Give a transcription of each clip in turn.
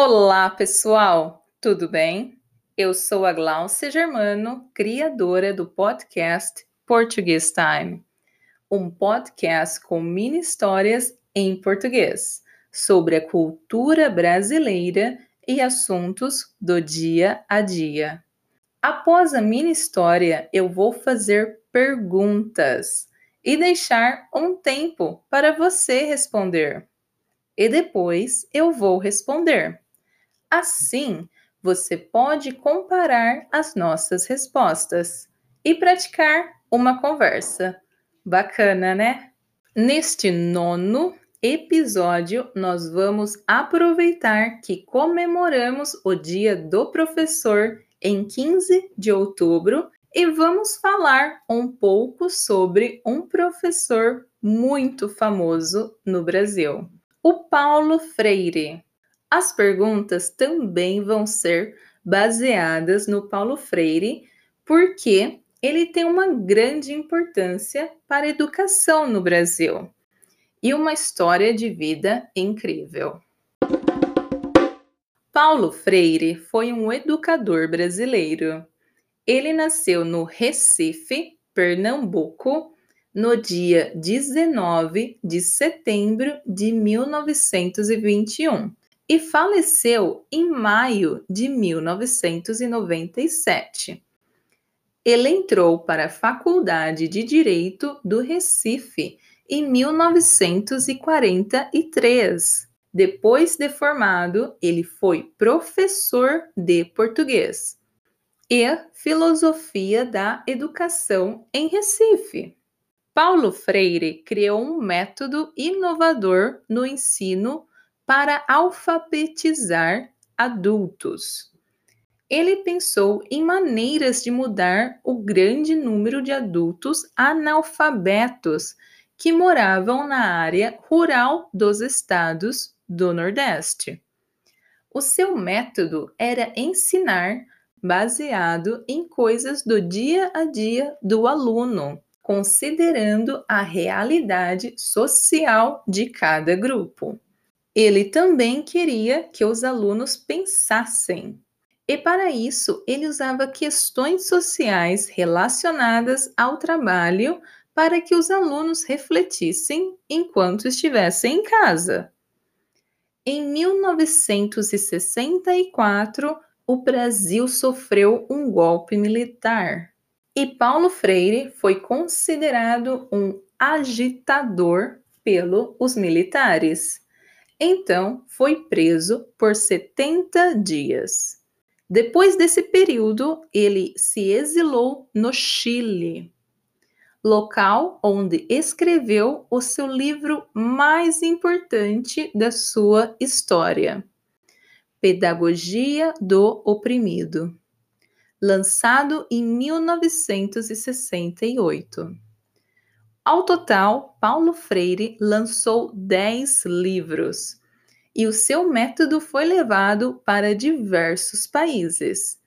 Olá, pessoal! Tudo bem? Eu sou a Glaucia Germano, criadora do podcast Português Time, um podcast com mini histórias em português sobre a cultura brasileira e assuntos do dia a dia. Após a mini história, eu vou fazer perguntas e deixar um tempo para você responder. E depois eu vou responder. Assim, você pode comparar as nossas respostas e praticar uma conversa. Bacana, né? Neste nono episódio, nós vamos aproveitar que comemoramos o Dia do Professor em 15 de outubro e vamos falar um pouco sobre um professor muito famoso no Brasil, o Paulo Freire. As perguntas também vão ser baseadas no Paulo Freire, porque ele tem uma grande importância para a educação no Brasil e uma história de vida incrível. Paulo Freire foi um educador brasileiro. Ele nasceu no Recife, Pernambuco, no dia 19 de setembro de 1921 e faleceu em maio de 1997. Ele entrou para a Faculdade de Direito do Recife em 1943. Depois de formado, ele foi professor de português e filosofia da educação em Recife. Paulo Freire criou um método inovador no ensino para alfabetizar adultos. Ele pensou em maneiras de mudar o grande número de adultos analfabetos que moravam na área rural dos estados do Nordeste. O seu método era ensinar baseado em coisas do dia a dia do aluno, considerando a realidade social de cada grupo. Ele também queria que os alunos pensassem. E para isso, ele usava questões sociais relacionadas ao trabalho para que os alunos refletissem enquanto estivessem em casa. Em 1964, o Brasil sofreu um golpe militar e Paulo Freire foi considerado um agitador pelos militares. Então, foi preso por 70 dias. Depois desse período, ele se exilou no Chile, local onde escreveu o seu livro mais importante da sua história, Pedagogia do Oprimido, lançado em 1968. Ao total, Paulo Freire lançou 10 livros e o seu método foi levado para diversos países,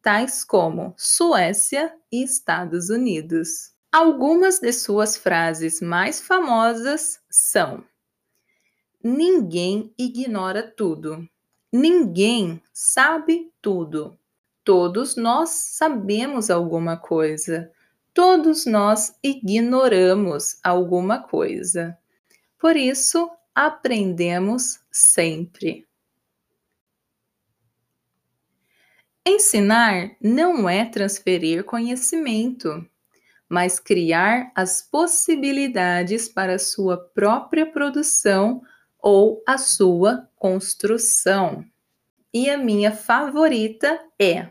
tais como Suécia e Estados Unidos. Algumas de suas frases mais famosas são: Ninguém ignora tudo. Ninguém sabe tudo. Todos nós sabemos alguma coisa. Todos nós ignoramos alguma coisa. Por isso, aprendemos sempre. Ensinar não é transferir conhecimento, mas criar as possibilidades para sua própria produção ou a sua construção. E a minha favorita é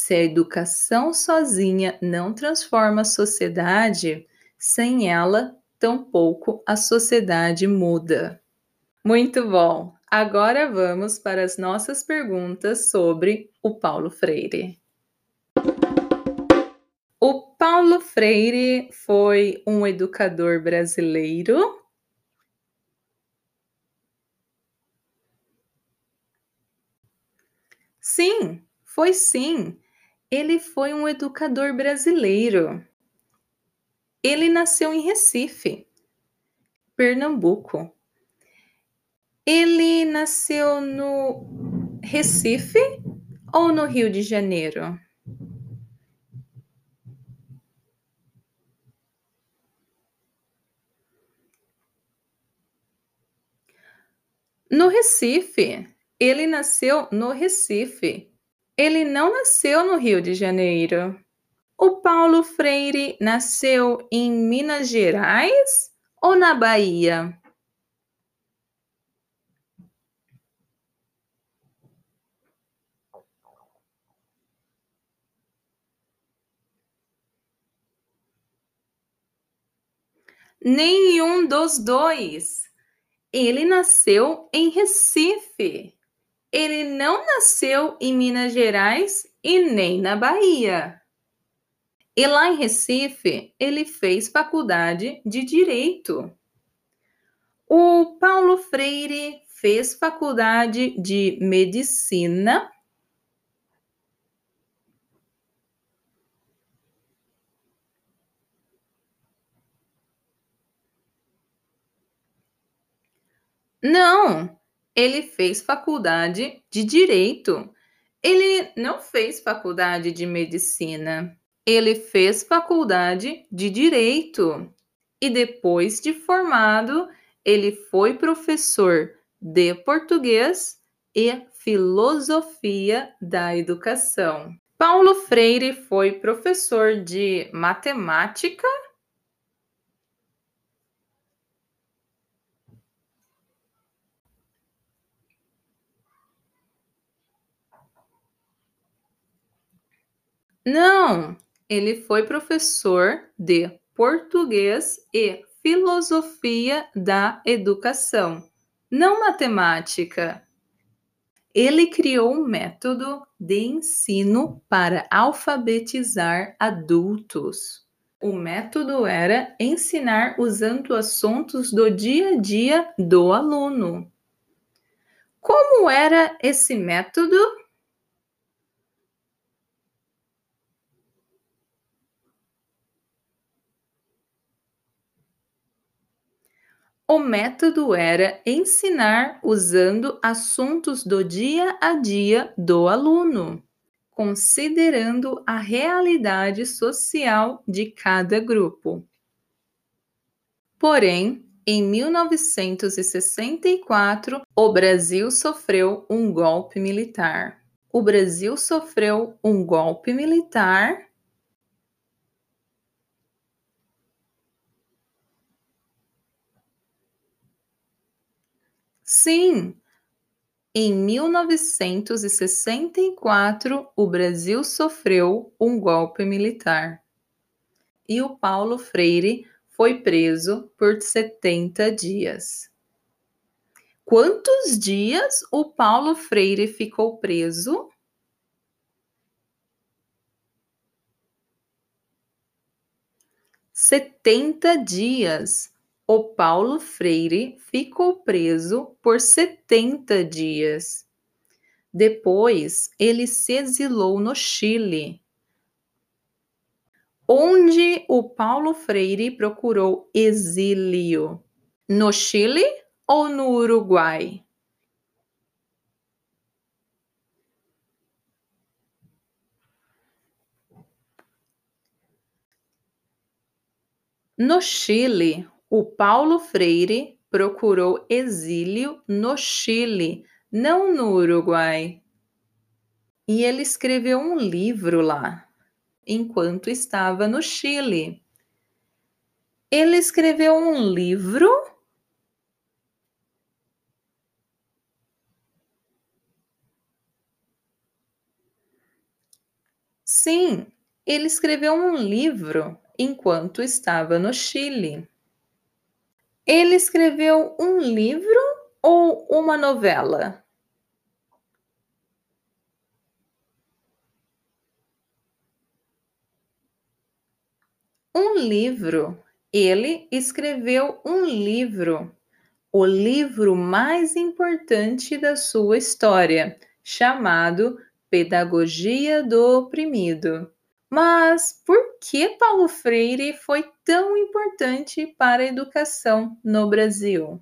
se a educação sozinha não transforma a sociedade, sem ela, tampouco a sociedade muda. Muito bom! Agora vamos para as nossas perguntas sobre o Paulo Freire. O Paulo Freire foi um educador brasileiro. Sim, foi sim. Ele foi um educador brasileiro. Ele nasceu em Recife, Pernambuco. Ele nasceu no Recife ou no Rio de Janeiro? No Recife. Ele nasceu no Recife. Ele não nasceu no Rio de Janeiro. O Paulo Freire nasceu em Minas Gerais ou na Bahia? Nenhum dos dois. Ele nasceu em Recife. Ele não nasceu em Minas Gerais e nem na Bahia. E lá em Recife, ele fez faculdade de Direito. O Paulo Freire fez faculdade de Medicina. Não, ele fez faculdade de Direito. Ele não fez faculdade de Medicina. Ele fez faculdade de Direito. E depois de formado, ele foi professor de português e filosofia da educação. Paulo Freire foi professor de matemática Não, ele foi professor de português e filosofia da educação, não matemática. Ele criou um método de ensino para alfabetizar adultos. O método era ensinar usando assuntos do dia a dia do aluno. Como era esse método? O método era ensinar usando assuntos do dia a dia do aluno, considerando a realidade social de cada grupo. Porém, em 1964, o Brasil sofreu um golpe militar. O Brasil sofreu um golpe militar Sim, em 1964 o Brasil sofreu um golpe militar e o Paulo Freire foi preso por 70 dias. Quantos dias o Paulo Freire ficou preso? Setenta dias o Paulo Freire ficou preso por 70 dias. Depois, ele se exilou no Chile, onde o Paulo Freire procurou exílio. No Chile ou no Uruguai? No Chile, o Paulo Freire procurou exílio no Chile, não no Uruguai. E ele escreveu um livro lá, enquanto estava no Chile. Ele escreveu um livro Sim, ele escreveu um livro enquanto estava no Chile. Ele escreveu um livro ou uma novela? Um livro. Ele escreveu um livro, o livro mais importante da sua história, chamado Pedagogia do Oprimido. Mas por que Paulo Freire foi tão importante para a educação no Brasil?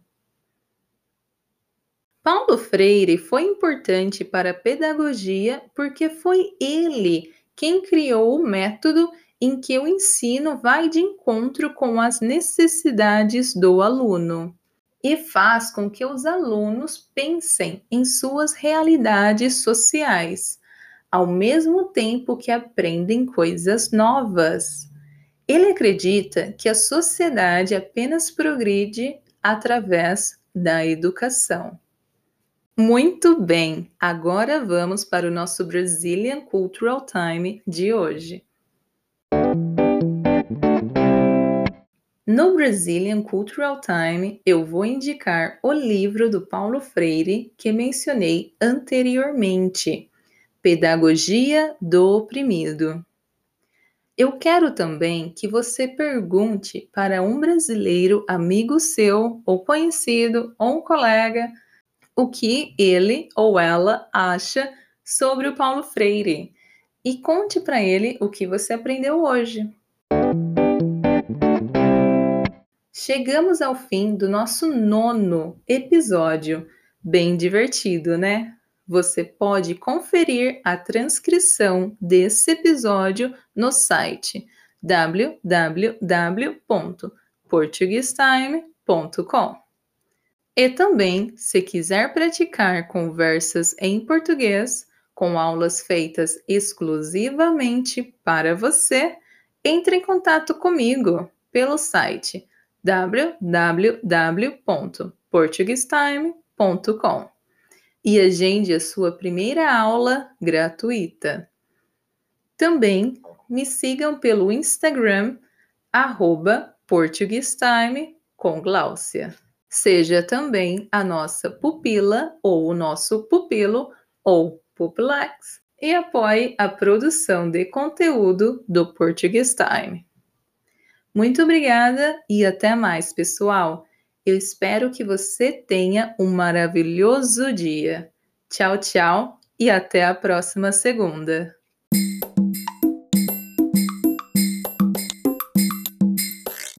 Paulo Freire foi importante para a pedagogia porque foi ele quem criou o método em que o ensino vai de encontro com as necessidades do aluno e faz com que os alunos pensem em suas realidades sociais, ao mesmo tempo que aprendem coisas novas. Ele acredita que a sociedade apenas progride através da educação. Muito bem, agora vamos para o nosso Brazilian Cultural Time de hoje. No Brazilian Cultural Time, eu vou indicar o livro do Paulo Freire que mencionei anteriormente, Pedagogia do Oprimido. Eu quero também que você pergunte para um brasileiro amigo seu, ou conhecido, ou um colega, o que ele ou ela acha sobre o Paulo Freire e conte para ele o que você aprendeu hoje. Chegamos ao fim do nosso nono episódio. Bem divertido, né? Você pode conferir a transcrição desse episódio no site www.portuguestime.com. E também, se quiser praticar conversas em português, com aulas feitas exclusivamente para você, entre em contato comigo pelo site www.portuguestime.com e agende a sua primeira aula gratuita. Também me sigam pelo Instagram, Portuguestime com Gláucia. Seja também a nossa pupila ou o nosso pupilo ou pupilex e apoie a produção de conteúdo do Português Time. Muito obrigada e até mais, pessoal. Eu espero que você tenha um maravilhoso dia. Tchau, tchau e até a próxima segunda.